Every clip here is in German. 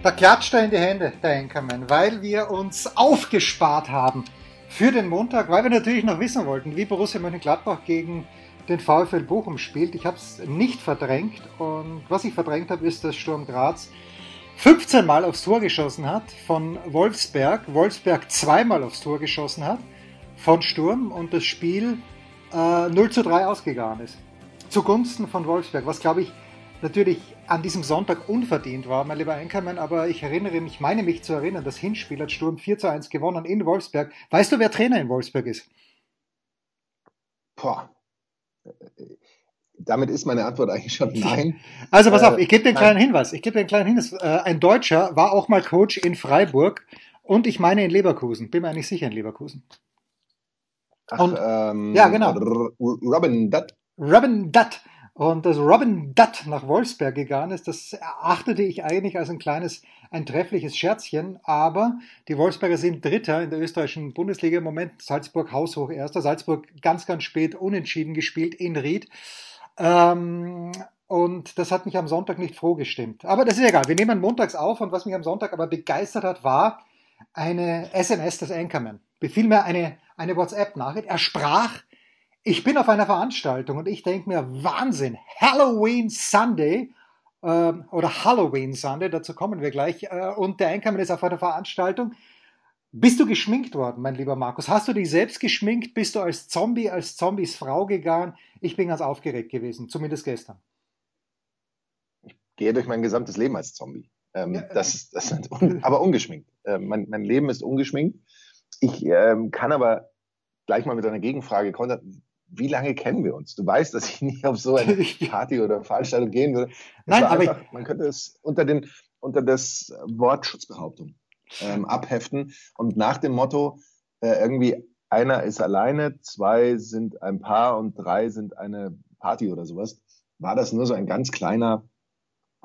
Da klatscht er in die Hände, der Enkermann, weil wir uns aufgespart haben für den Montag, weil wir natürlich noch wissen wollten, wie Borussia Mönchengladbach gegen den VfL Bochum spielt. Ich habe es nicht verdrängt und was ich verdrängt habe, ist, dass Sturm Graz 15 Mal aufs Tor geschossen hat von Wolfsberg, Wolfsberg zweimal aufs Tor geschossen hat von Sturm und das Spiel äh, 0 zu 3 ausgegangen ist. Zugunsten von Wolfsberg, was glaube ich natürlich an diesem Sonntag unverdient war, mein lieber Einkommen, aber ich erinnere mich, meine mich zu erinnern, das Hinspiel hat Sturm 4 zu 1 gewonnen in Wolfsberg. Weißt du, wer Trainer in Wolfsberg ist? Boah. Damit ist meine Antwort eigentlich schon nein. Also pass auf, ich gebe dir einen kleinen Hinweis. Ich gebe dir einen kleinen Hinweis. Äh, ein Deutscher war auch mal Coach in Freiburg und ich meine in Leverkusen. Bin mir eigentlich sicher in Leverkusen. Ach, und, ähm, ja, genau. Robin Dutt. Robin Dutt. Und dass Robin Dutt nach Wolfsberg gegangen ist, das erachtete ich eigentlich als ein kleines, ein treffliches Scherzchen. Aber die Wolfsberger sind Dritter in der österreichischen Bundesliga im Moment. Salzburg haushoch Erster. Salzburg ganz, ganz spät unentschieden gespielt in Ried. Ähm, und das hat mich am Sonntag nicht froh gestimmt. Aber das ist egal. Wir nehmen montags auf und was mich am Sonntag aber begeistert hat, war eine SMS des Anchorman. Vielmehr eine, eine WhatsApp-Nachricht. Er sprach ich bin auf einer Veranstaltung und ich denke mir, Wahnsinn, Halloween Sunday äh, oder Halloween Sunday, dazu kommen wir gleich. Äh, und der Einkommen ist auf einer Veranstaltung. Bist du geschminkt worden, mein lieber Markus? Hast du dich selbst geschminkt? Bist du als Zombie, als Zombies Frau gegangen? Ich bin ganz aufgeregt gewesen, zumindest gestern. Ich gehe durch mein gesamtes Leben als Zombie. Ähm, ja, das, das sind, aber ungeschminkt. Äh, mein, mein, Leben ist ungeschminkt. Ich ähm, kann aber gleich mal mit einer Gegenfrage kontern wie lange kennen wir uns? Du weißt, dass ich nicht auf so eine Party oder Veranstaltung gehen würde. Es Nein, aber einfach, man könnte es unter, den, unter das Wort Schutzbehauptung ähm, abheften und nach dem Motto äh, irgendwie einer ist alleine, zwei sind ein Paar und drei sind eine Party oder sowas, war das nur so ein ganz kleiner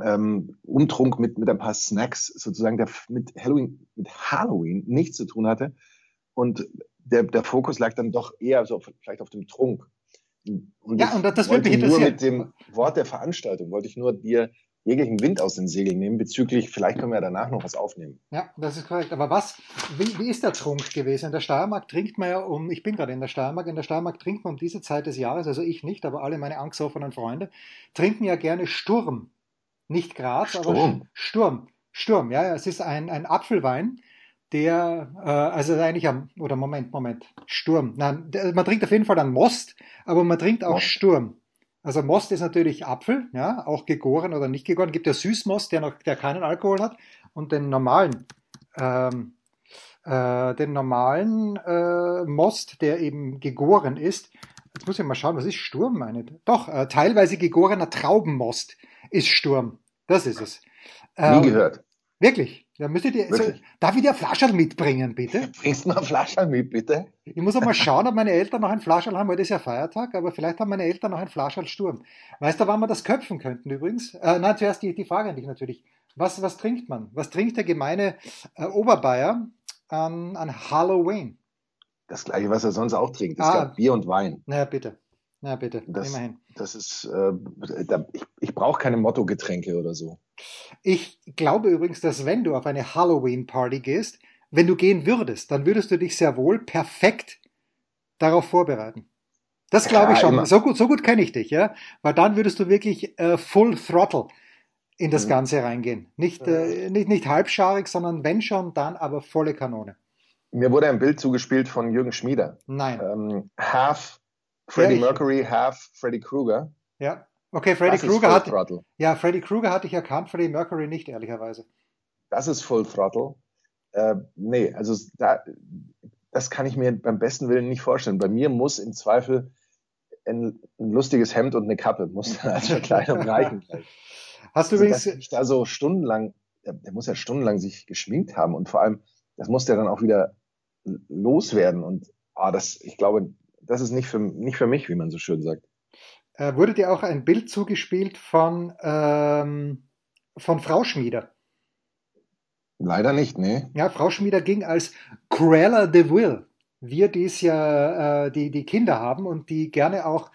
ähm, Umtrunk mit, mit ein paar Snacks sozusagen, der mit Halloween, mit Halloween nichts zu tun hatte. Und der, der Fokus lag dann doch eher so vielleicht auf dem Trunk. Und ja, und das würde mich interessieren. Nur mit dem Wort der Veranstaltung wollte ich nur dir jeglichen Wind aus den Segeln nehmen, bezüglich, vielleicht können wir ja danach noch was aufnehmen. Ja, das ist korrekt. Aber was, wie, wie ist der Trunk gewesen? In der Steiermark trinkt man ja um, ich bin gerade in der Steiermark, in der Steiermark trinkt man um diese Zeit des Jahres, also ich nicht, aber alle meine angstoffenen Freunde, trinken ja gerne Sturm. Nicht Graz, Sturm. aber Sturm. Sturm, ja, es ist ein, ein Apfelwein, der, äh, also eigentlich am, oder Moment, Moment, Sturm. Nein, der, man trinkt auf jeden Fall dann Most, aber man trinkt auch Most. Sturm. Also Most ist natürlich Apfel, ja, auch gegoren oder nicht gegoren. Gibt ja Süßmost, der noch, der keinen Alkohol hat, und den normalen, ähm, äh, den normalen äh, Most, der eben gegoren ist. Jetzt muss ich mal schauen, was ist Sturm, meine? Doch, äh, teilweise gegorener Traubenmost ist Sturm. Das ist es. Ähm, Nie gehört. Wirklich? Ja, müsstet ihr, so, darf ich dir ein Flascherl mitbringen, bitte? Bringst du mir ein Flascherl mit, bitte? Ich muss auch mal schauen, ob meine Eltern noch ein Flascherl haben. Heute ist ja Feiertag, aber vielleicht haben meine Eltern noch ein Flascherl Sturm. Weißt du, wann wir das köpfen könnten übrigens? Äh, nein, zuerst die, die Frage an dich natürlich. Was, was trinkt man? Was trinkt der gemeine äh, Oberbayer an, an Halloween? Das gleiche, was er sonst auch trinkt. Es ah, gab Bier und Wein. Naja, bitte. Na bitte, das, immerhin. Das ist, äh, da, ich, ich brauche keine Motto-Getränke oder so. Ich glaube übrigens, dass wenn du auf eine Halloween-Party gehst, wenn du gehen würdest, dann würdest du dich sehr wohl perfekt darauf vorbereiten. Das glaube ich schon. Immer. So gut, so gut kenne ich dich, ja. Weil dann würdest du wirklich äh, Full Throttle in das mhm. Ganze reingehen. Nicht, äh, nicht, nicht halbscharig, sondern wenn schon, dann aber volle Kanone. Mir wurde ein Bild zugespielt von Jürgen Schmieder. Nein. Ähm, half Freddie Mercury, half Freddie Krueger. Ja. Okay, Freddie Krueger hat. Throttle. Ja, Freddie Krueger hatte ich erkannt, Freddie Mercury nicht, ehrlicherweise. Das ist Full Throttle. Äh, nee, also da, das kann ich mir beim besten Willen nicht vorstellen. Bei mir muss im Zweifel ein, ein lustiges Hemd und eine Kappe muss als Verkleidung reichen. Hast du also, übrigens da so stundenlang, der, der, muss ja stundenlang sich geschminkt haben und vor allem das muss der dann auch wieder loswerden. Und ah, das, ich glaube, das ist nicht für, nicht für mich, wie man so schön sagt. Äh, wurde dir auch ein Bild zugespielt von, ähm, von Frau Schmieder? Leider nicht, nee. Ja, Frau Schmieder ging als Cruella de Vil. Wir, die es ja, äh, die, die Kinder haben und die gerne auch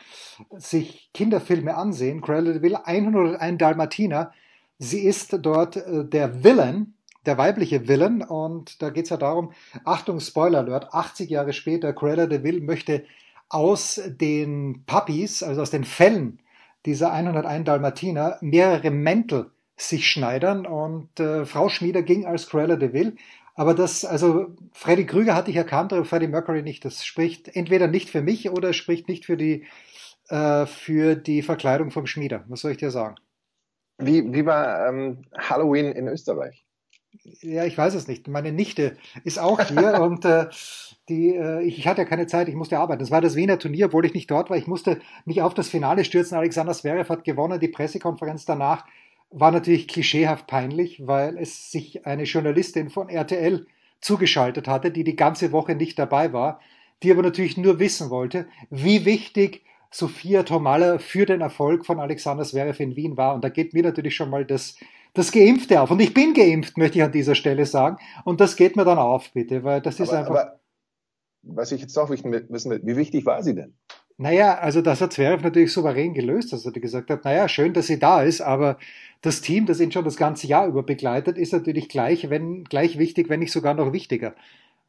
sich Kinderfilme ansehen. Cruella de Vil, 101 Dalmatiner. Sie ist dort äh, der Villain, der weibliche Villain. Und da geht es ja darum, Achtung, Spoiler Alert, 80 Jahre später, Cruella de Vil möchte aus den Puppies, also aus den Fällen dieser 101 Dalmatiner, mehrere Mäntel sich schneidern und äh, Frau Schmieder ging als Cruella de Vil. Aber das, also Freddy Krüger hatte ich erkannt, aber Freddie Mercury nicht. Das spricht entweder nicht für mich oder spricht nicht für die, äh, für die Verkleidung vom Schmieder. Was soll ich dir sagen? Wie, wie war ähm, Halloween in Österreich? Ja, ich weiß es nicht. Meine Nichte ist auch hier und äh, die, äh, ich, ich hatte ja keine Zeit, ich musste arbeiten. Das war das Wiener Turnier, obwohl ich nicht dort war. Ich musste mich auf das Finale stürzen. Alexander Zverev hat gewonnen. Die Pressekonferenz danach war natürlich klischeehaft peinlich, weil es sich eine Journalistin von RTL zugeschaltet hatte, die die ganze Woche nicht dabei war, die aber natürlich nur wissen wollte, wie wichtig Sophia Tomalla für den Erfolg von Alexander Zverev in Wien war. Und da geht mir natürlich schon mal das, das Geimpfte auf. Und ich bin geimpft, möchte ich an dieser Stelle sagen. Und das geht mir dann auf, bitte, weil das ist aber, einfach. Aber was ich jetzt auch wissen will, wie wichtig war sie denn? Naja, also das hat Zverev natürlich souverän gelöst, dass er gesagt hat, naja, schön, dass sie da ist, aber das Team, das ihn schon das ganze Jahr über begleitet, ist natürlich gleich, wenn, gleich wichtig, wenn nicht sogar noch wichtiger.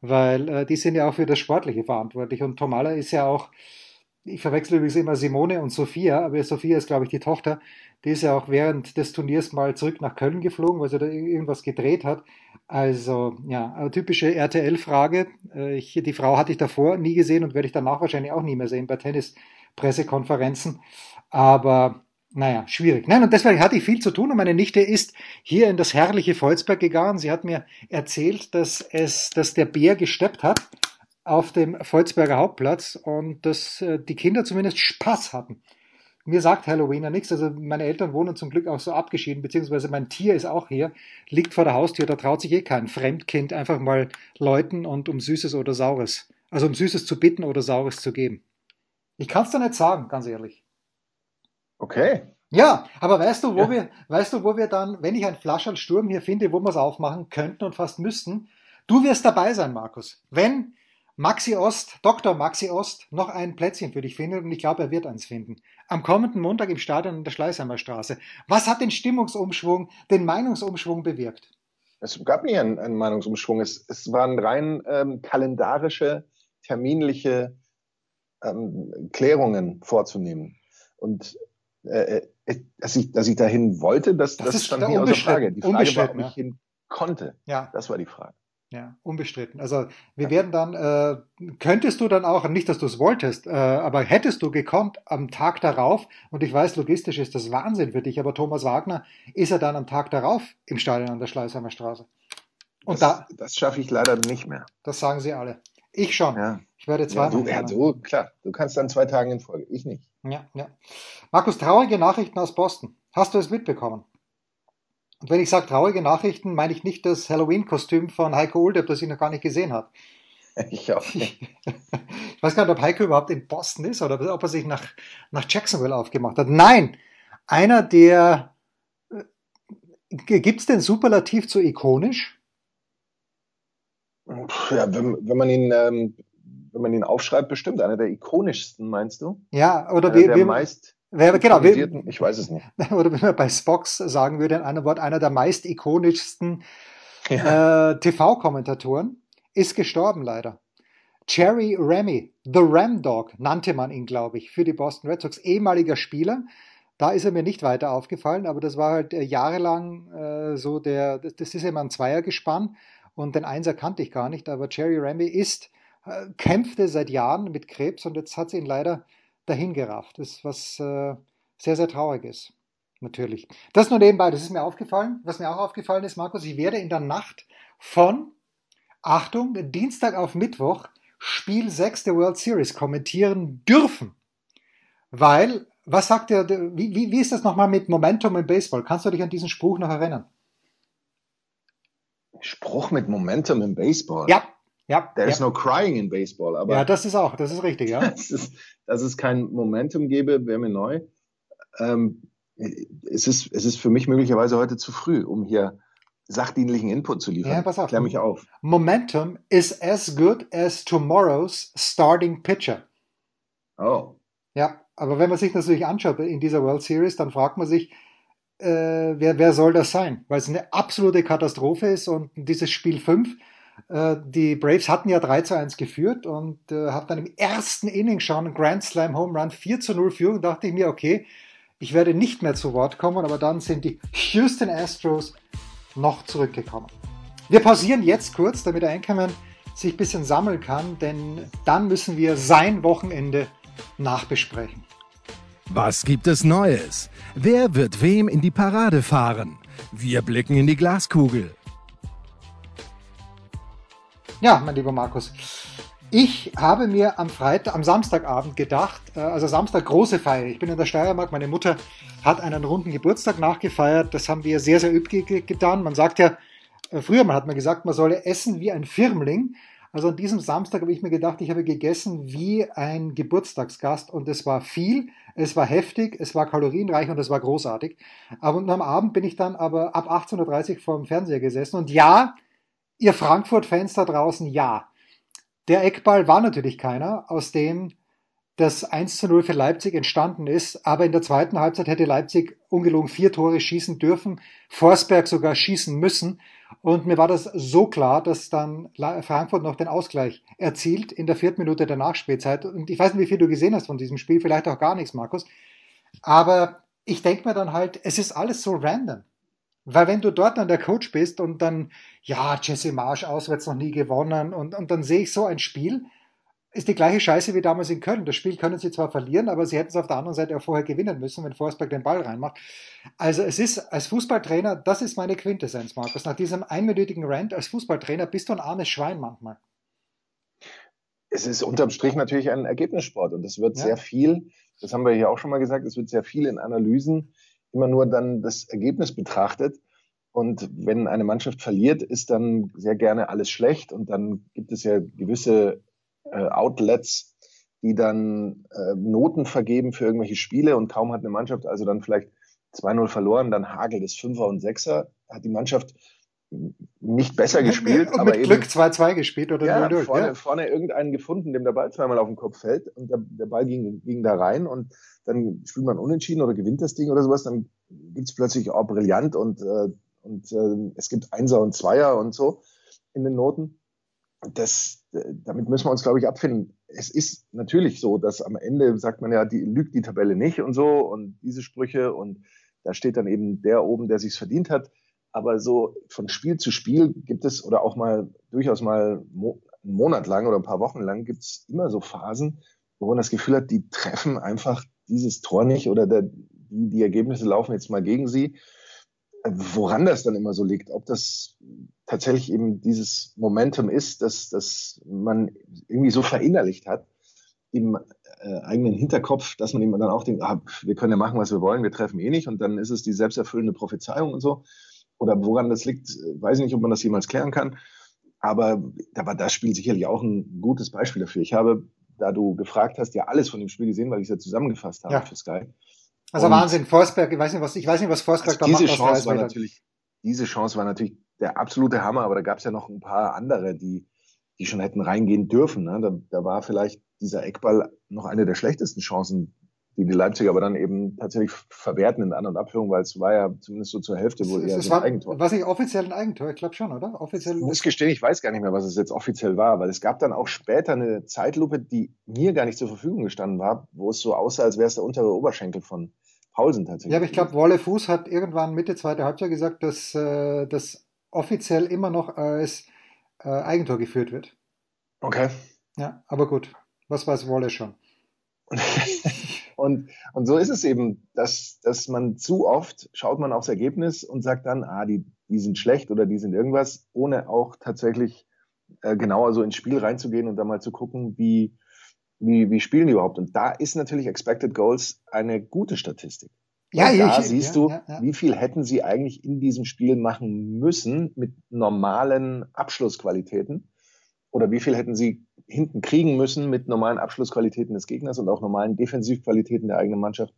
Weil äh, die sind ja auch für das Sportliche verantwortlich. Und Tomala ist ja auch, ich verwechsel übrigens immer Simone und Sophia, aber Sophia ist, glaube ich, die Tochter. Die ist ja auch während des Turniers mal zurück nach Köln geflogen, weil sie da irgendwas gedreht hat. Also, ja, eine typische RTL-Frage. Äh, die Frau hatte ich davor nie gesehen und werde ich danach wahrscheinlich auch nie mehr sehen bei Tennis-Pressekonferenzen. Aber naja, schwierig. Nein, und deswegen hatte ich viel zu tun und meine Nichte ist hier in das herrliche Volzberg gegangen. Sie hat mir erzählt, dass es, dass der Bär gesteppt hat auf dem Volzberger Hauptplatz und dass äh, die Kinder zumindest Spaß hatten. Mir sagt Halloween ja nichts. Also meine Eltern wohnen zum Glück auch so abgeschieden, beziehungsweise mein Tier ist auch hier, liegt vor der Haustür. Da traut sich eh kein Fremdkind einfach mal läuten und um Süßes oder Saures, also um Süßes zu bitten oder Saures zu geben. Ich kann es da nicht sagen, ganz ehrlich. Okay. Ja, aber weißt du, wo ja. wir, weißt du, wo wir dann, wenn ich ein Flascherl Sturm hier finde, wo wir es aufmachen könnten und fast müssten, du wirst dabei sein, Markus. Wenn Maxi Ost, Dr. Maxi Ost, noch ein Plätzchen für dich findet und ich glaube, er wird eins finden. Am kommenden Montag im Stadion in der Schleißheimer Straße. Was hat den Stimmungsumschwung, den Meinungsumschwung bewirkt? Es gab nie einen, einen Meinungsumschwung. Es, es waren rein ähm, kalendarische, terminliche ähm, Klärungen vorzunehmen. Und äh, äh, dass, ich, dass ich dahin wollte, das, das, das stand nie außer Frage. Die Frage war, ob ich hin konnte. Ja. Das war die Frage. Ja, unbestritten. Also wir werden dann, äh, könntest du dann auch, nicht, dass du es wolltest, äh, aber hättest du gekonnt am Tag darauf, und ich weiß, logistisch ist das Wahnsinn für dich, aber Thomas Wagner ist er dann am Tag darauf im Stadion an der Schleißheimer Straße. Und das, da, das schaffe ich leider nicht mehr. Das sagen sie alle. Ich schon. Ja. Ich werde zwei. Ja, du, ja, du, klar. Du kannst dann zwei Tage in Folge. Ich nicht. Ja, ja. Markus, traurige Nachrichten aus Boston. Hast du es mitbekommen? Und wenn ich sage traurige Nachrichten, meine ich nicht das Halloween-Kostüm von Heiko Uldepp, das ich noch gar nicht gesehen habe. Ich auch nicht. Ich weiß gar nicht, ob Heiko überhaupt in Boston ist oder ob er sich nach, nach Jacksonville aufgemacht hat. Nein, einer der. Äh, Gibt es den Superlativ zu ikonisch? Ja, wenn, wenn man ihn ähm, wenn man ihn aufschreibt, bestimmt einer der ikonischsten, meinst du? Ja, oder wie, der wie, meist Wer, genau, ich weiß es nicht. Oder wenn man bei Spox sagen würde, in einem Wort, einer der meist ikonischsten ja. äh, TV-Kommentatoren, ist gestorben leider. Jerry Remy, The Ram Dog, nannte man ihn, glaube ich, für die Boston Red Sox, ehemaliger Spieler. Da ist er mir nicht weiter aufgefallen, aber das war halt äh, jahrelang äh, so der, das, das ist immer ein Zweiergespann und den Einser kannte ich gar nicht, aber Jerry Remy ist, äh, kämpfte seit Jahren mit Krebs und jetzt hat sie ihn leider dahingerafft. Das ist was äh, sehr, sehr traurig ist. Natürlich. Das nur nebenbei, das ist mir aufgefallen. Was mir auch aufgefallen ist, Markus, ich werde in der Nacht von, Achtung, Dienstag auf Mittwoch Spiel 6 der World Series kommentieren dürfen. Weil, was sagt der, wie, wie, wie ist das nochmal mit Momentum im Baseball? Kannst du dich an diesen Spruch noch erinnern? Spruch mit Momentum im Baseball. Ja, ja. There ja. is no crying in baseball. Aber ja, das ist auch, das ist richtig, ja. dass, es, dass es kein Momentum gäbe, wäre mir neu. Ähm, es, ist, es ist für mich möglicherweise heute zu früh, um hier sachdienlichen Input zu liefern. Ja, pass auf. Klär mich auf. Momentum is as good as tomorrow's starting pitcher. Oh. Ja, aber wenn man sich das natürlich anschaut in dieser World Series, dann fragt man sich, äh, wer, wer soll das sein? Weil es eine absolute Katastrophe ist und dieses Spiel 5, äh, die Braves hatten ja 3 zu 1 geführt und äh, haben dann im ersten Inning schon einen Grand Slam Home Run 4 zu 0 Führung, dachte ich mir, okay, ich werde nicht mehr zu Wort kommen, aber dann sind die Houston Astros noch zurückgekommen. Wir pausieren jetzt kurz, damit der Einkommen sich ein bisschen sammeln kann, denn dann müssen wir sein Wochenende nachbesprechen. Was gibt es Neues? Wer wird wem in die Parade fahren? Wir blicken in die Glaskugel. Ja, mein lieber Markus, ich habe mir am Freitag, am Samstagabend gedacht, äh, also Samstag große Feier. Ich bin in der Steiermark, meine Mutter hat einen runden Geburtstag nachgefeiert. Das haben wir sehr, sehr üppig getan. Man sagt ja, äh, früher mal hat man gesagt, man solle essen wie ein Firmling. Also an diesem Samstag habe ich mir gedacht, ich habe gegessen wie ein Geburtstagsgast und es war viel, es war heftig, es war kalorienreich und es war großartig. Aber am Abend bin ich dann aber ab 18.30 Uhr vor dem Fernseher gesessen und ja, ihr Frankfurt-Fans da draußen, ja. Der Eckball war natürlich keiner, aus dem das 1 zu 0 für Leipzig entstanden ist, aber in der zweiten Halbzeit hätte Leipzig ungelogen vier Tore schießen dürfen, Forsberg sogar schießen müssen. Und mir war das so klar, dass dann Frankfurt noch den Ausgleich erzielt in der vierten Minute der Nachspielzeit. Und ich weiß nicht, wie viel du gesehen hast von diesem Spiel, vielleicht auch gar nichts, Markus. Aber ich denke mir dann halt, es ist alles so random. Weil wenn du dort dann der Coach bist und dann, ja, Jesse Marsch auswärts noch nie gewonnen und, und dann sehe ich so ein Spiel, ist die gleiche Scheiße wie damals in Köln. Das Spiel können sie zwar verlieren, aber sie hätten es auf der anderen Seite auch vorher gewinnen müssen, wenn Forsberg den Ball reinmacht. Also es ist als Fußballtrainer, das ist meine Quintessenz, Markus. Nach diesem einminütigen Rant als Fußballtrainer bist du ein armes Schwein manchmal. Es ist unterm Strich natürlich ein Ergebnissport und es wird ja. sehr viel, das haben wir hier auch schon mal gesagt, es wird sehr viel in Analysen immer nur dann das Ergebnis betrachtet. Und wenn eine Mannschaft verliert, ist dann sehr gerne alles schlecht. Und dann gibt es ja gewisse äh, Outlets, die dann äh, Noten vergeben für irgendwelche Spiele. Und kaum hat eine Mannschaft also dann vielleicht 2-0 verloren, dann hagelt es Fünfer und Sechser. Hat die Mannschaft nicht besser gespielt. Und aber mit Glück 2-2 gespielt oder ja, 0 vorne, ja. vorne irgendeinen gefunden, dem der Ball zweimal auf den Kopf fällt und der, der Ball ging, ging da rein und dann spielt man unentschieden oder gewinnt das Ding oder sowas, dann gibt's plötzlich, oh, brillant und, äh, und äh, es gibt Einser und Zweier und so in den Noten. Das, damit müssen wir uns, glaube ich, abfinden. Es ist natürlich so, dass am Ende sagt man ja, die lügt die Tabelle nicht und so und diese Sprüche und da steht dann eben der oben, der sich's verdient hat aber so von Spiel zu Spiel gibt es oder auch mal durchaus mal einen Monat lang oder ein paar Wochen lang gibt es immer so Phasen, wo man das Gefühl hat, die treffen einfach dieses Tor nicht oder der, die, die Ergebnisse laufen jetzt mal gegen sie. Woran das dann immer so liegt, ob das tatsächlich eben dieses Momentum ist, dass, dass man irgendwie so verinnerlicht hat im äh, eigenen Hinterkopf, dass man eben dann auch denkt, ah, wir können ja machen, was wir wollen, wir treffen eh nicht und dann ist es die selbsterfüllende Prophezeiung und so oder woran das liegt, weiß ich nicht, ob man das jemals klären kann. Aber da war das Spiel sicherlich auch ein gutes Beispiel dafür. Ich habe, da du gefragt hast, ja alles von dem Spiel gesehen, weil ich es ja zusammengefasst habe ja. für Sky. Also Und Wahnsinn, Forsberg, ich weiß nicht, was, ich weiß nicht, was Forsberg also da diese macht. Chance war natürlich, diese Chance war natürlich der absolute Hammer, aber da gab es ja noch ein paar andere, die, die schon hätten reingehen dürfen. Ne? Da, da war vielleicht dieser Eckball noch eine der schlechtesten Chancen, die die Leipziger aber dann eben tatsächlich verwerten in An- und Abführung, weil es war ja zumindest so zur Hälfte wohl eher es so ein war, Eigentor. Was nicht offiziell ein Eigentor? Ich glaube schon, oder? Offiziell ich muss gestehen, ich weiß gar nicht mehr, was es jetzt offiziell war, weil es gab dann auch später eine Zeitlupe, die mir gar nicht zur Verfügung gestanden war, wo es so aussah, als wäre es der untere Oberschenkel von Paulsen tatsächlich. Ja, aber ich glaube, Wolle Fuß hat irgendwann Mitte zweite Halbzeit gesagt, dass äh, das offiziell immer noch als äh, Eigentor geführt wird. Okay. Ja, aber gut. Was weiß Wolle schon? Und, und so ist es eben, dass, dass man zu oft schaut man aufs Ergebnis und sagt dann, ah, die, die sind schlecht oder die sind irgendwas, ohne auch tatsächlich äh, genauer so ins Spiel reinzugehen und dann mal zu gucken, wie, wie, wie spielen die überhaupt. Und da ist natürlich Expected Goals eine gute Statistik. Ja, ja da ich, siehst ja, du, ja, ja. wie viel hätten sie eigentlich in diesem Spiel machen müssen mit normalen Abschlussqualitäten oder wie viel hätten sie hinten kriegen müssen mit normalen Abschlussqualitäten des Gegners und auch normalen Defensivqualitäten der eigenen Mannschaft.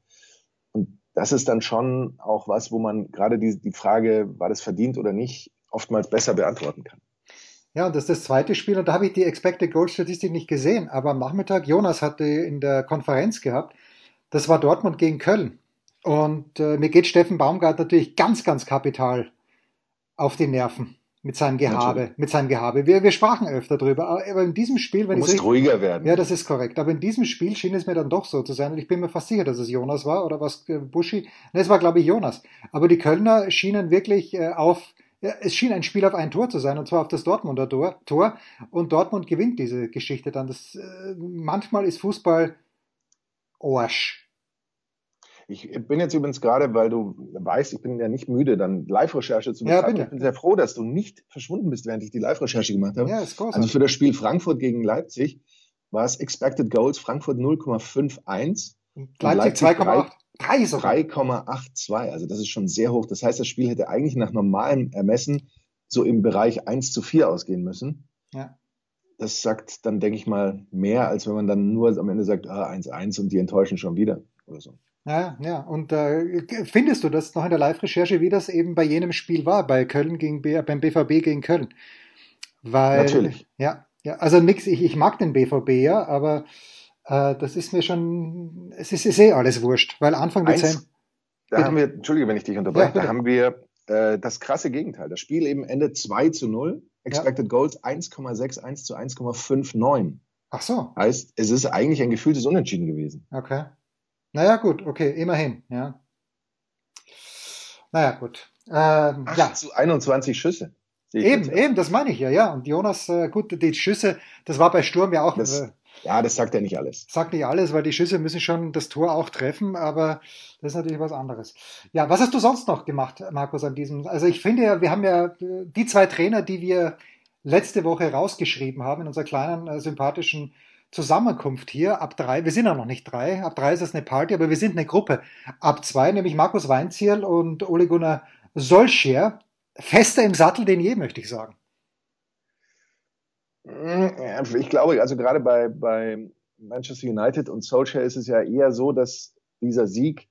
Und das ist dann schon auch was, wo man gerade die, die Frage, war das verdient oder nicht, oftmals besser beantworten kann. Ja, und das ist das zweite Spiel und da habe ich die Expected Goal Statistik nicht gesehen, aber am Nachmittag, Jonas hatte in der Konferenz gehabt, das war Dortmund gegen Köln. Und äh, mir geht Steffen Baumgart natürlich ganz, ganz kapital auf die Nerven mit seinem Gehabe, natürlich. mit seinem Gehabe. Wir, wir sprachen öfter drüber, aber in diesem Spiel, wenn du ich musst ruhiger werden. Ja, das ist korrekt. Aber in diesem Spiel schien es mir dann doch so zu sein, und ich bin mir fast sicher, dass es Jonas war oder was äh, Buschi. Ne, es war glaube ich Jonas. Aber die Kölner schienen wirklich äh, auf ja, es schien ein Spiel auf ein Tor zu sein, und zwar auf das Dortmunder Tor. Tor und Dortmund gewinnt diese Geschichte dann. Das, äh, manchmal ist Fußball Arsch. Ich bin jetzt übrigens gerade, weil du weißt, ich bin ja nicht müde, dann Live-Recherche zu betreiben. Ja, ich bin sehr froh, dass du nicht verschwunden bist, während ich die Live-Recherche gemacht habe. Ja, ist großartig. Also für das Spiel Frankfurt gegen Leipzig war es Expected Goals Frankfurt 0,51. Leipzig 2,8. 3,82. Also das ist schon sehr hoch. Das heißt, das Spiel hätte eigentlich nach normalem Ermessen so im Bereich 1 zu 4 ausgehen müssen. Ja. Das sagt dann, denke ich mal, mehr, als wenn man dann nur am Ende sagt, ah, 1-1 und die enttäuschen schon wieder oder so. Ja, ja. Und äh, findest du das noch in der Live-Recherche, wie das eben bei jenem Spiel war, bei Köln gegen B beim BVB gegen Köln? Weil, Natürlich. Ja, ja. Also nix, ich, ich mag den BVB ja, aber äh, das ist mir schon, es ist, ist eh alles wurscht, weil Anfang Dezember. Da bitte. haben wir, Entschuldige, wenn ich dich unterbreche, ja, da haben wir äh, das krasse Gegenteil. Das Spiel eben endet 2 zu 0, Expected ja. Goals 1,61 zu 1,59. Ach so. Heißt, es ist eigentlich ein gefühltes Unentschieden gewesen. Okay. Naja, gut, okay, immerhin, ja. Naja, gut. Ähm, 8 ja. zu 21 Schüsse. Eben, eben, das meine ich ja, ja. Und Jonas, äh, gut, die Schüsse, das war bei Sturm ja auch. Das, äh, ja, das sagt ja nicht alles. Sagt nicht alles, weil die Schüsse müssen schon das Tor auch treffen, aber das ist natürlich was anderes. Ja, was hast du sonst noch gemacht, Markus, an diesem? Also ich finde ja, wir haben ja äh, die zwei Trainer, die wir letzte Woche rausgeschrieben haben in unserer kleinen äh, sympathischen Zusammenkunft hier ab drei. Wir sind ja noch nicht drei. Ab drei ist das eine Party, aber wir sind eine Gruppe. Ab zwei, nämlich Markus Weinzierl und Ole Gunnar Solskjaer. Fester im Sattel denn je, möchte ich sagen. Ich glaube, also gerade bei, bei Manchester United und Solskjaer ist es ja eher so, dass dieser Sieg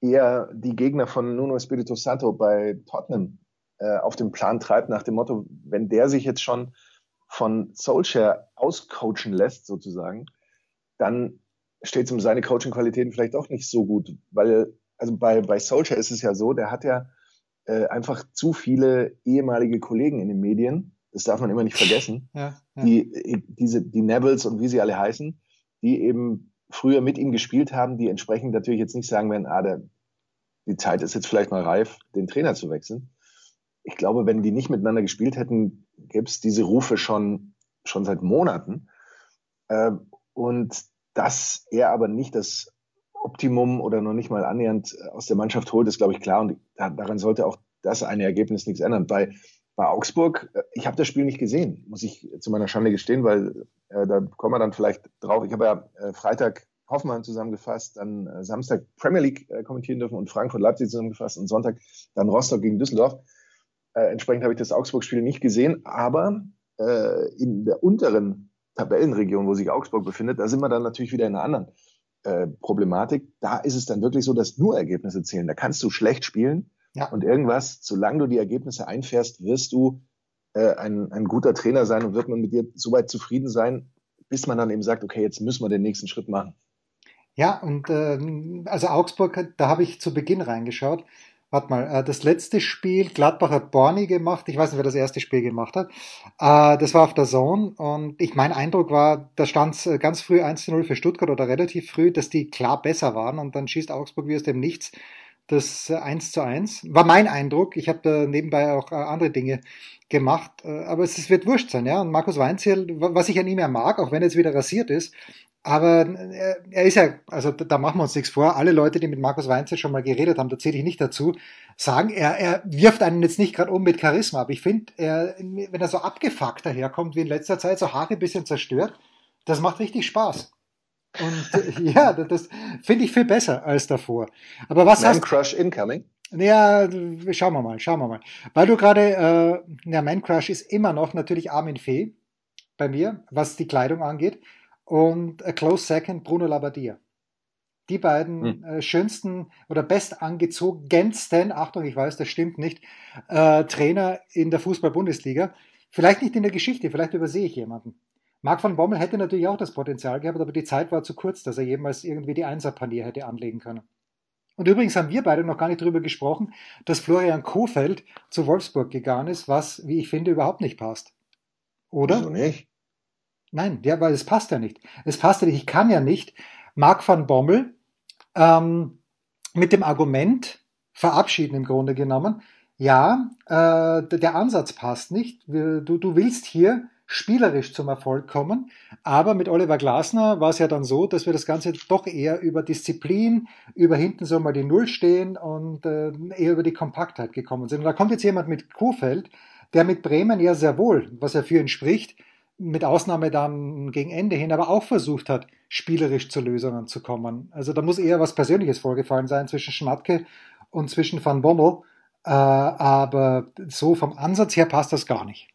eher die Gegner von Nuno Espirito Santo bei Tottenham äh, auf den Plan treibt, nach dem Motto, wenn der sich jetzt schon von Solskjaer auscoachen lässt, sozusagen, dann steht es um seine Coaching-Qualitäten vielleicht auch nicht so gut. Weil, also bei, bei Solskjaer ist es ja so, der hat ja äh, einfach zu viele ehemalige Kollegen in den Medien, das darf man immer nicht vergessen, ja, ja. die, diese, die Nevils und wie sie alle heißen, die eben früher mit ihm gespielt haben, die entsprechend natürlich jetzt nicht sagen werden, ah, der, die Zeit ist jetzt vielleicht mal reif, den Trainer zu wechseln. Ich glaube, wenn die nicht miteinander gespielt hätten, gäbe es diese Rufe schon, schon seit Monaten. Äh, und dass er aber nicht das Optimum oder noch nicht mal annähernd äh, aus der Mannschaft holt, ist, glaube ich, klar. Und daran sollte auch das eine Ergebnis nichts ändern. Bei, bei Augsburg, äh, ich habe das Spiel nicht gesehen, muss ich zu meiner Schande gestehen, weil äh, da kommen wir dann vielleicht drauf. Ich habe ja äh, Freitag Hoffmann zusammengefasst, dann äh, Samstag Premier League äh, kommentieren dürfen und Frankfurt Leipzig zusammengefasst und Sonntag dann Rostock gegen Düsseldorf. Äh, entsprechend habe ich das Augsburg-Spiel nicht gesehen, aber äh, in der unteren Tabellenregion, wo sich Augsburg befindet, da sind wir dann natürlich wieder in einer anderen äh, Problematik. Da ist es dann wirklich so, dass nur Ergebnisse zählen. Da kannst du schlecht spielen ja. und irgendwas, solange du die Ergebnisse einfährst, wirst du äh, ein, ein guter Trainer sein und wird man mit dir so weit zufrieden sein, bis man dann eben sagt, okay, jetzt müssen wir den nächsten Schritt machen. Ja, und äh, also Augsburg, da habe ich zu Beginn reingeschaut. Warte mal, äh, das letzte Spiel, Gladbach hat Borny gemacht. Ich weiß nicht, wer das erste Spiel gemacht hat. Äh, das war auf der Zone und ich, mein Eindruck war, da stand es ganz früh 1-0 für Stuttgart oder relativ früh, dass die klar besser waren und dann schießt Augsburg wie aus dem Nichts das 1 zu 1. War mein Eindruck. Ich habe da nebenbei auch äh, andere Dinge gemacht, aber es, wird wurscht sein, ja. Und Markus Weinzierl, was ich an ihm ja mag, auch wenn er jetzt wieder rasiert ist, aber er, er ist ja, also da machen wir uns nichts vor. Alle Leute, die mit Markus Weinzel schon mal geredet haben, da zähle ich nicht dazu, sagen, er, er wirft einen jetzt nicht gerade um mit Charisma. Aber ich finde, er, wenn er so abgefuckt daherkommt wie in letzter Zeit, so Haare ein bisschen zerstört, das macht richtig Spaß. Und äh, ja, das finde ich viel besser als davor. Aber was Man hast Crush incoming? Ja, schauen wir mal, schauen wir mal. Weil du gerade, äh, ja, Man Crush ist immer noch natürlich Armin Fee bei mir, was die Kleidung angeht. Und a close second Bruno Labbadia. Die beiden Hm. äh, schönsten oder bestangezogensten, Achtung, ich weiß, das stimmt nicht, äh, Trainer in der Fußball-Bundesliga. Vielleicht nicht in der Geschichte, vielleicht übersehe ich jemanden. Marc van Bommel hätte natürlich auch das Potenzial gehabt, aber die Zeit war zu kurz, dass er jemals irgendwie die Einserpanier hätte anlegen können. Und übrigens haben wir beide noch gar nicht darüber gesprochen, dass Florian Kofeld zu Wolfsburg gegangen ist, was, wie ich finde, überhaupt nicht passt. Oder? Wieso nicht? Nein, ja, weil es passt ja nicht. Es passt ja nicht. Ich kann ja nicht Marc van Bommel ähm, mit dem Argument verabschieden im Grunde genommen. Ja, äh, der Ansatz passt nicht. Du, du willst hier spielerisch zum Erfolg kommen, aber mit Oliver Glasner war es ja dann so, dass wir das Ganze doch eher über Disziplin, über hinten so mal die Null stehen und äh, eher über die Kompaktheit gekommen sind. Und da kommt jetzt jemand mit Kofeld, der mit Bremen ja sehr wohl, was ja für ihn spricht, mit Ausnahme dann gegen Ende hin, aber auch versucht hat, spielerisch zu Lösungen zu kommen. Also da muss eher was Persönliches vorgefallen sein zwischen Schmatke und zwischen Van Bommel. Äh, aber so vom Ansatz her passt das gar nicht.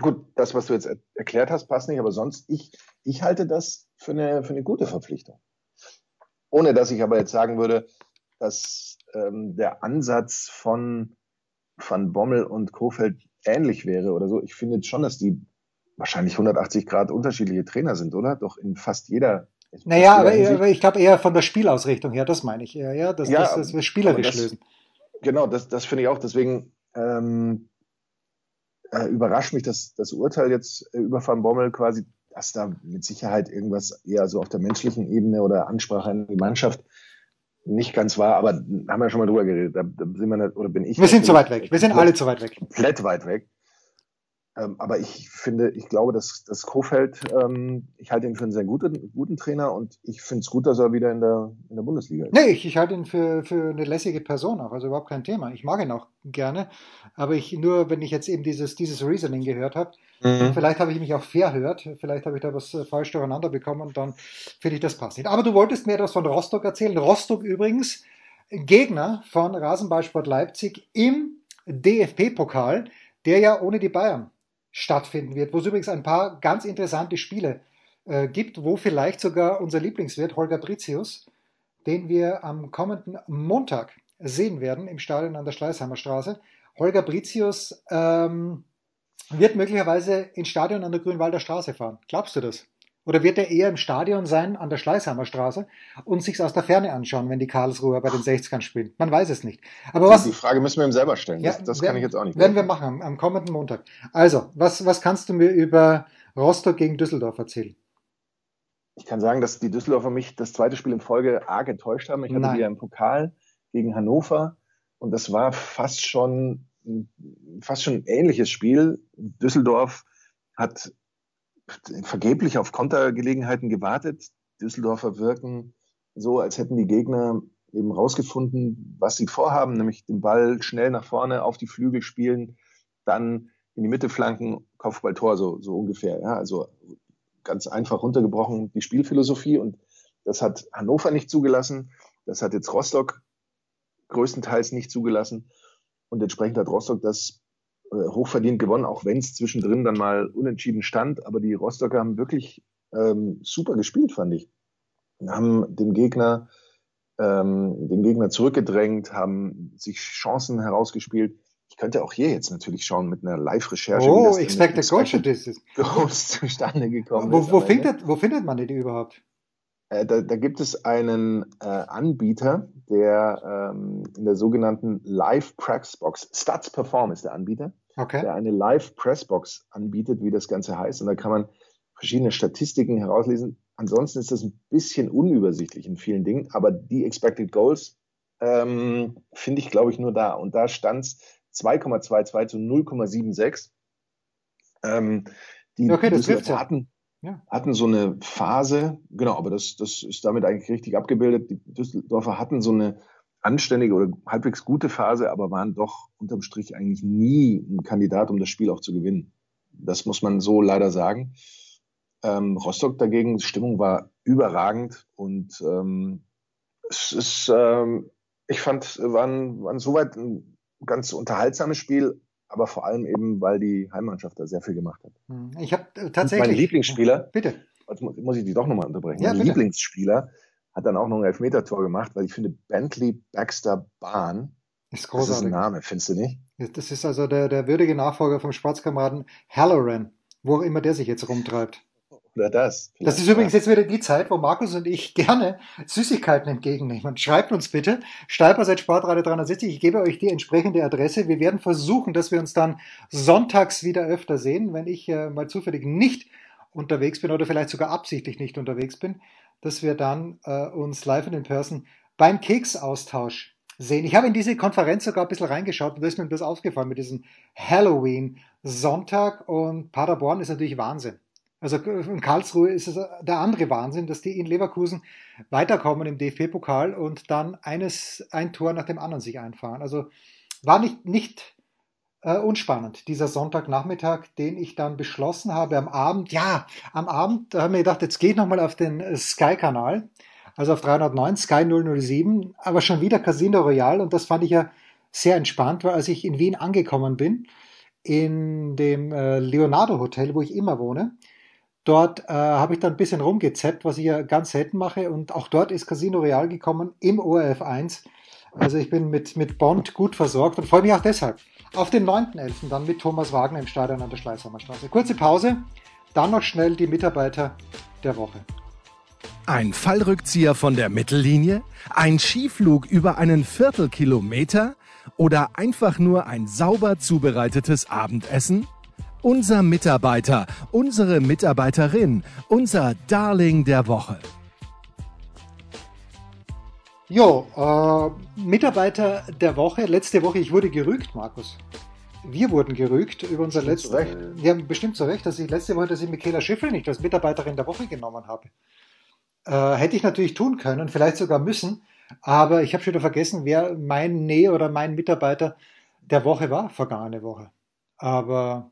Gut, das, was du jetzt er erklärt hast, passt nicht, aber sonst, ich, ich halte das für eine, für eine gute Verpflichtung. Ohne dass ich aber jetzt sagen würde, dass ähm, der Ansatz von Van Bommel und Kofeld ähnlich wäre oder so. Ich finde schon, dass die wahrscheinlich 180 Grad unterschiedliche Trainer sind, oder? Doch in fast jeder. Naja, aber, aber ich glaube eher von der Spielausrichtung her, das meine ich eher, ja, dass, Ja, dass, dass wir spielerisch das- lösen. Genau, das, das finde ich auch. Deswegen ähm, äh, überrascht mich das, das Urteil jetzt äh, über Van Bommel quasi, dass da mit Sicherheit irgendwas eher so auf der menschlichen Ebene oder Ansprache an die Mannschaft nicht ganz war. Aber da haben wir schon mal drüber geredet. Da, da sind wir nicht, oder bin ich Wir sind zu weit weg. Wir sind alle zu weit weg. komplett weit weg. Ähm, aber ich finde, ich glaube, dass, dass Kofeld, ähm, ich halte ihn für einen sehr guten, guten Trainer und ich finde es gut, dass er wieder in der, in der Bundesliga ist. Nee, ich, ich halte ihn für, für eine lässige Person auch, also überhaupt kein Thema. Ich mag ihn auch gerne, aber ich nur, wenn ich jetzt eben dieses, dieses Reasoning gehört habe, Mhm. vielleicht habe ich mich auch verhört, vielleicht habe ich da was äh, falsch durcheinander bekommen und dann finde ich, das passt nicht. Aber du wolltest mir etwas von Rostock erzählen. Rostock übrigens Gegner von Rasenballsport Leipzig im DFB-Pokal, der ja ohne die Bayern stattfinden wird, wo es übrigens ein paar ganz interessante Spiele äh, gibt, wo vielleicht sogar unser Lieblingswirt Holger Britius, den wir am kommenden Montag sehen werden im Stadion an der Schleißheimer Straße. Holger Britius ähm, wird möglicherweise ins Stadion an der Grünwalder Straße fahren. Glaubst du das? Oder wird er eher im Stadion sein an der Schleißheimer Straße und sich aus der Ferne anschauen, wenn die Karlsruher bei den 60ern spielen? Man weiß es nicht. Aber was, Die Frage müssen wir ihm selber stellen. Ja, das das werden- kann ich jetzt auch nicht. werden wir machen am, am kommenden Montag. Also, was, was kannst du mir über Rostock gegen Düsseldorf erzählen? Ich kann sagen, dass die Düsseldorfer mich das zweite Spiel in Folge arg enttäuscht haben. Ich hatte Nein. die ja im Pokal gegen Hannover und das war fast schon fast schon ein ähnliches Spiel. Düsseldorf hat vergeblich auf Kontergelegenheiten gewartet. Düsseldorfer wirken so, als hätten die Gegner eben rausgefunden, was sie vorhaben, nämlich den Ball schnell nach vorne auf die Flügel spielen, dann in die Mitte flanken, Kopfballtor, so, so ungefähr. Ja, also ganz einfach runtergebrochen die Spielphilosophie und das hat Hannover nicht zugelassen. Das hat jetzt Rostock größtenteils nicht zugelassen. Und entsprechend hat Rostock das hochverdient gewonnen, auch wenn es zwischendrin dann mal unentschieden stand. Aber die Rostocker haben wirklich ähm, super gespielt, fand ich. Haben dem Gegner, ähm, den Gegner zurückgedrängt, haben sich Chancen herausgespielt. Ich könnte auch hier jetzt natürlich schauen mit einer Live-Recherche. Oh, Expected Goal Statistics. Goals zustande gekommen Wo, wo, findet, wo findet man die überhaupt? Äh, da, da gibt es einen äh, Anbieter, der ähm, in der sogenannten Live Pressbox, Stats Perform ist der Anbieter, Okay. der eine Live Pressbox anbietet, wie das Ganze heißt. Und da kann man verschiedene Statistiken herauslesen. Ansonsten ist das ein bisschen unübersichtlich in vielen Dingen, aber die Expected Goals ähm, finde ich, glaube ich, nur da. Und da stand es 2,22 zu 0,76. Ähm, die Okay, das ja. hatten, Ja. hatten so eine Phase, genau, aber das, das ist damit eigentlich richtig abgebildet. Die Düsseldorfer hatten so eine anständige oder halbwegs gute Phase, aber waren doch unterm Strich eigentlich nie ein Kandidat, um das Spiel auch zu gewinnen. Das muss man so leider sagen. Ähm, Rostock dagegen, Stimmung war überragend und ähm, es ist, ähm, ich fand, war ein, war ein soweit ein ganz unterhaltsames Spiel, aber vor allem eben, weil die Heimmannschaft da sehr viel gemacht hat. Hm, ich habe tatsächlich. mein Lieblingsspieler, bitte. Jetzt muss ich die doch nochmal unterbrechen. Ja, mein bitte. Lieblingsspieler hat dann auch noch ein Elfmeter-Tor gemacht, weil ich finde, Bentley Baxter Bahn, Ist das ist ein großartig. Name, findest du nicht? Das ist also der, der würdige Nachfolger vom Sportskameraden Halloran, wo auch immer der sich jetzt rumtreibt. Oder das? Das ist Vielleicht, übrigens jetzt wieder die Zeit, wo Markus und ich gerne Süßigkeiten entgegennehmen. Schreibt uns bitte, Steiper seit Sportradio 360, ich gebe euch die entsprechende Adresse. Wir werden versuchen, dass wir uns dann sonntags wieder öfter sehen, wenn ich äh, mal zufällig nicht unterwegs bin oder vielleicht sogar absichtlich nicht unterwegs bin, dass wir dann äh, uns live und in person beim Keksaustausch sehen. Ich habe in diese Konferenz sogar ein bisschen reingeschaut und da ist mir das aufgefallen mit diesem Halloween-Sonntag und Paderborn ist natürlich Wahnsinn. Also in Karlsruhe ist es der andere Wahnsinn, dass die in Leverkusen weiterkommen im DFB-Pokal und dann eines, ein Tor nach dem anderen sich einfahren. Also war nicht, nicht äh, unspannend, dieser Sonntagnachmittag, den ich dann beschlossen habe am Abend. Ja, am Abend da haben wir gedacht, jetzt gehe ich nochmal auf den äh, Sky-Kanal, also auf 309, Sky 007, aber schon wieder Casino Royale und das fand ich ja sehr entspannt, weil als ich in Wien angekommen bin, in dem äh, Leonardo Hotel, wo ich immer wohne, Dort äh, habe ich dann ein bisschen rumgezappt, was ich ja ganz selten mache. Und auch dort ist Casino Real gekommen im ORF 1. Also ich bin mit, mit Bond gut versorgt und freue mich auch deshalb auf den 9.11. dann mit Thomas Wagner im Stadion an der Schleißheimer Straße. Kurze Pause, dann noch schnell die Mitarbeiter der Woche. Ein Fallrückzieher von der Mittellinie? Ein Skiflug über einen Viertelkilometer? Oder einfach nur ein sauber zubereitetes Abendessen? Unser Mitarbeiter, unsere Mitarbeiterin, unser Darling der Woche. Jo, äh, Mitarbeiter der Woche. Letzte Woche, ich wurde gerügt, Markus. Wir wurden gerügt über unser letztes. Recht. Ja, bestimmt zu Recht, dass ich letzte Woche, dass ich Michaela Schiffel nicht als Mitarbeiterin der Woche genommen habe. Äh, hätte ich natürlich tun können, vielleicht sogar müssen, aber ich habe schon wieder vergessen, wer mein Nee oder mein Mitarbeiter der Woche war, vergangene Woche. Aber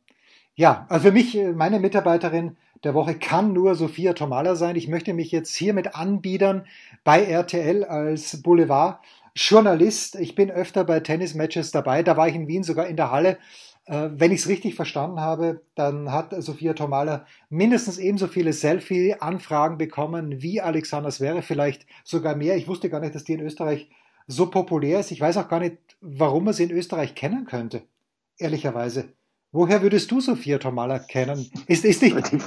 ja, also für mich, äh, meine Mitarbeiterin der Woche kann nur Sophia Tomala sein. Ich möchte mich jetzt hiermit anbiedern bei RTL als Boulevard-Journalist. Ich bin öfter bei Tennismatches dabei. Da war ich in Wien sogar in der Halle. Äh, Wenn ich es richtig verstanden habe, dann hat Sophia Tomala mindestens ebenso viele Selfie-Anfragen bekommen wie Alexander Zverev, vielleicht sogar mehr. Ich wusste gar nicht, dass die in Österreich so populär ist. Ich weiß auch gar nicht, warum man sie in Österreich kennen könnte, ehrlicherweise. Woher würdest du Sophia Tomala kennen? Ist, ist die, Die,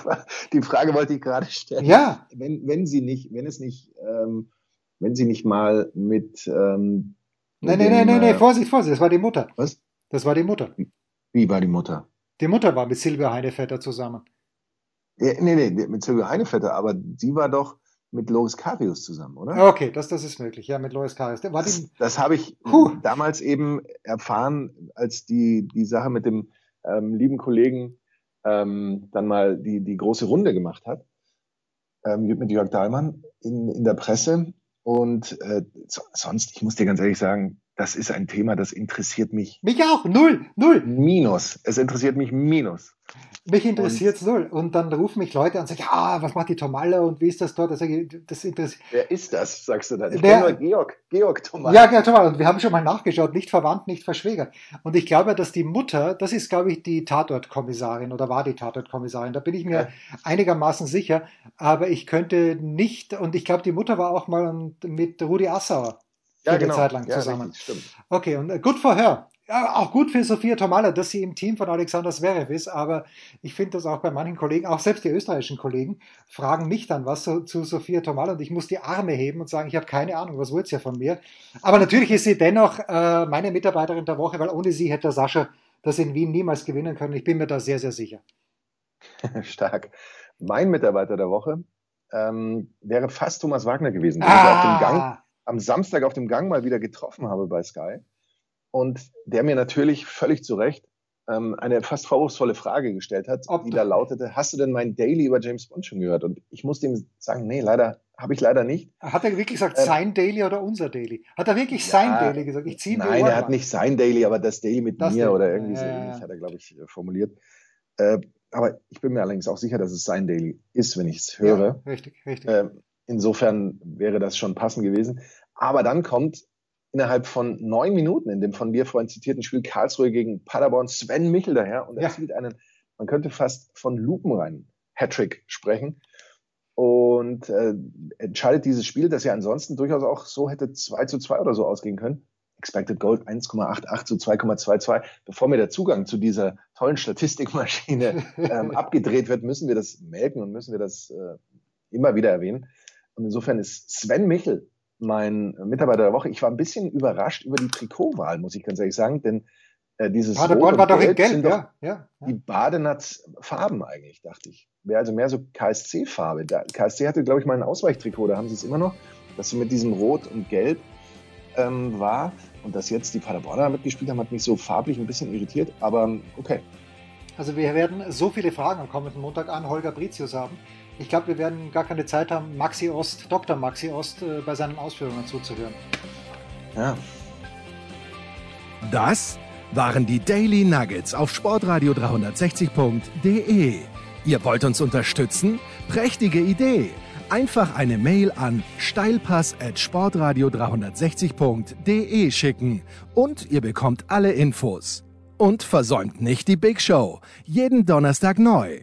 die Frage wollte ich gerade stellen. ja, Wenn, wenn sie nicht, wenn es nicht, ähm, wenn sie nicht mal mit, ähm, nein, nein, nein, nein, nein, äh, Vorsicht, Vorsicht, das war die Mutter. Was? Das war die Mutter. Wie war die Mutter? Die Mutter war mit Silvia Heinevetter zusammen. Ja, nee, nee, mit Silvia Heinevetter, aber sie war doch mit Loris Karius zusammen, oder? Okay, das, das ist möglich. Ja, mit Lois Karis. War Das, das habe ich Puh. damals eben erfahren, als die, die Sache mit dem ähm, lieben Kollegen ähm, dann mal die, die große Runde gemacht hat, ähm, mit Jörg Dahlmann in, in der Presse. Und äh, so, sonst, ich muss dir ganz ehrlich sagen, das ist ein Thema, das interessiert mich mich auch, null, null. minus. Es interessiert mich minus. Mich interessiert es null. Und dann rufen mich Leute an und sagen, ja, was macht die Tomalla und wie ist das dort? Ich, das interessiert. Wer ist das, sagst du dann? Ich Der- nur Georg, Georg Thomas. Ja, ja, Tomalla. Und wir haben schon mal nachgeschaut, nicht verwandt, nicht verschwägert. Und ich glaube, dass die Mutter, das ist, glaube ich, die Tatortkommissarin oder war die Tatortkommissarin. Da bin ich mir Ja. einigermaßen sicher. Aber ich könnte nicht, und ich glaube, die Mutter war auch mal mit Rudi Assauer für eine Zeit lang Ja, zusammen. richtig, stimmt. Okay, und äh, good for her. Ja, auch gut für Sophia Tomala, dass sie im Team von Alexander Zverev ist, aber ich finde das auch bei manchen Kollegen, auch selbst die österreichischen Kollegen, fragen mich dann was so, zu Sophia Tomala und ich muss die Arme heben und sagen, ich habe keine Ahnung, was wollt ihr von mir? Aber natürlich ist sie dennoch äh, meine Mitarbeiterin der Woche, weil ohne sie hätte Sascha das in Wien niemals gewinnen können. Ich bin mir da sehr, sehr sicher. Stark. Mein Mitarbeiter der Woche ähm, wäre fast Thomas Wagner gewesen, den ich auf dem Gang, Ah, am Samstag auf dem Gang mal wieder getroffen habe bei Sky. Und der mir natürlich völlig zu Recht ähm, eine fast vorwurfsvolle Frage gestellt hat, Ob- die da lautete, hast du denn mein Daily über James Bond schon gehört? Und ich musste ihm sagen, nee, leider, habe ich leider nicht. hat er wirklich gesagt, Ähm, sein Daily oder unser Daily? Hat er wirklich Ja, sein Daily gesagt? Ich ziehe Nein, er hat nicht sein Daily, aber das Daily mit Das mir Daily, oder irgendwie so ja. ähnlich hat er, glaube ich, äh, formuliert. Äh, aber ich bin mir allerdings auch sicher, dass es sein Daily ist, wenn ich es höre. Ja, richtig, richtig. Ähm, insofern wäre das schon passend gewesen. Aber dann kommt innerhalb von neun Minuten in dem von dir vorhin zitierten Spiel Karlsruhe gegen Paderborn Sven Michel daher und erzielt ja. einen, man könnte fast von Lupenrein Hattrick sprechen und äh, entscheidet dieses Spiel, das ja ansonsten durchaus auch so hätte 2 zu 2 oder so ausgehen können. Expected Gold 1,88 zu 2,22. Bevor mir der Zugang zu dieser tollen Statistikmaschine ähm, abgedreht wird, müssen wir das melken und müssen wir das äh, immer wieder erwähnen. Und insofern ist Sven Michel mein Mitarbeiter der Woche. Ich war ein bisschen überrascht über die Trikotwahl, muss ich ganz ehrlich sagen, denn äh, dieses Paderborn war doch in Gelb, sind doch ja, ja, ja. die Badenats Farben eigentlich, dachte ich. Wäre also mehr so KSC-Farbe. KSC hatte, glaube ich, mal ein Ausweichtrikot, da haben sie es immer noch, das so mit diesem Rot und Gelb ähm, war. Und dass jetzt die Paderborner mitgespielt haben, hat mich so farblich ein bisschen irritiert, aber okay. Also wir werden so viele Fragen am kommenden Montag an Holger Britius haben. Ich glaube, wir werden gar keine Zeit haben, Maxi Ost, Dr. Maxi Ost, äh, bei seinen Ausführungen zuzuhören. Ja. Das waren die Daily Nuggets auf sportradio 360.de. Ihr wollt uns unterstützen? Prächtige Idee! Einfach eine Mail an steilpass at sportradio 360.de schicken und ihr bekommt alle Infos. Und versäumt nicht die Big Show. Jeden Donnerstag neu.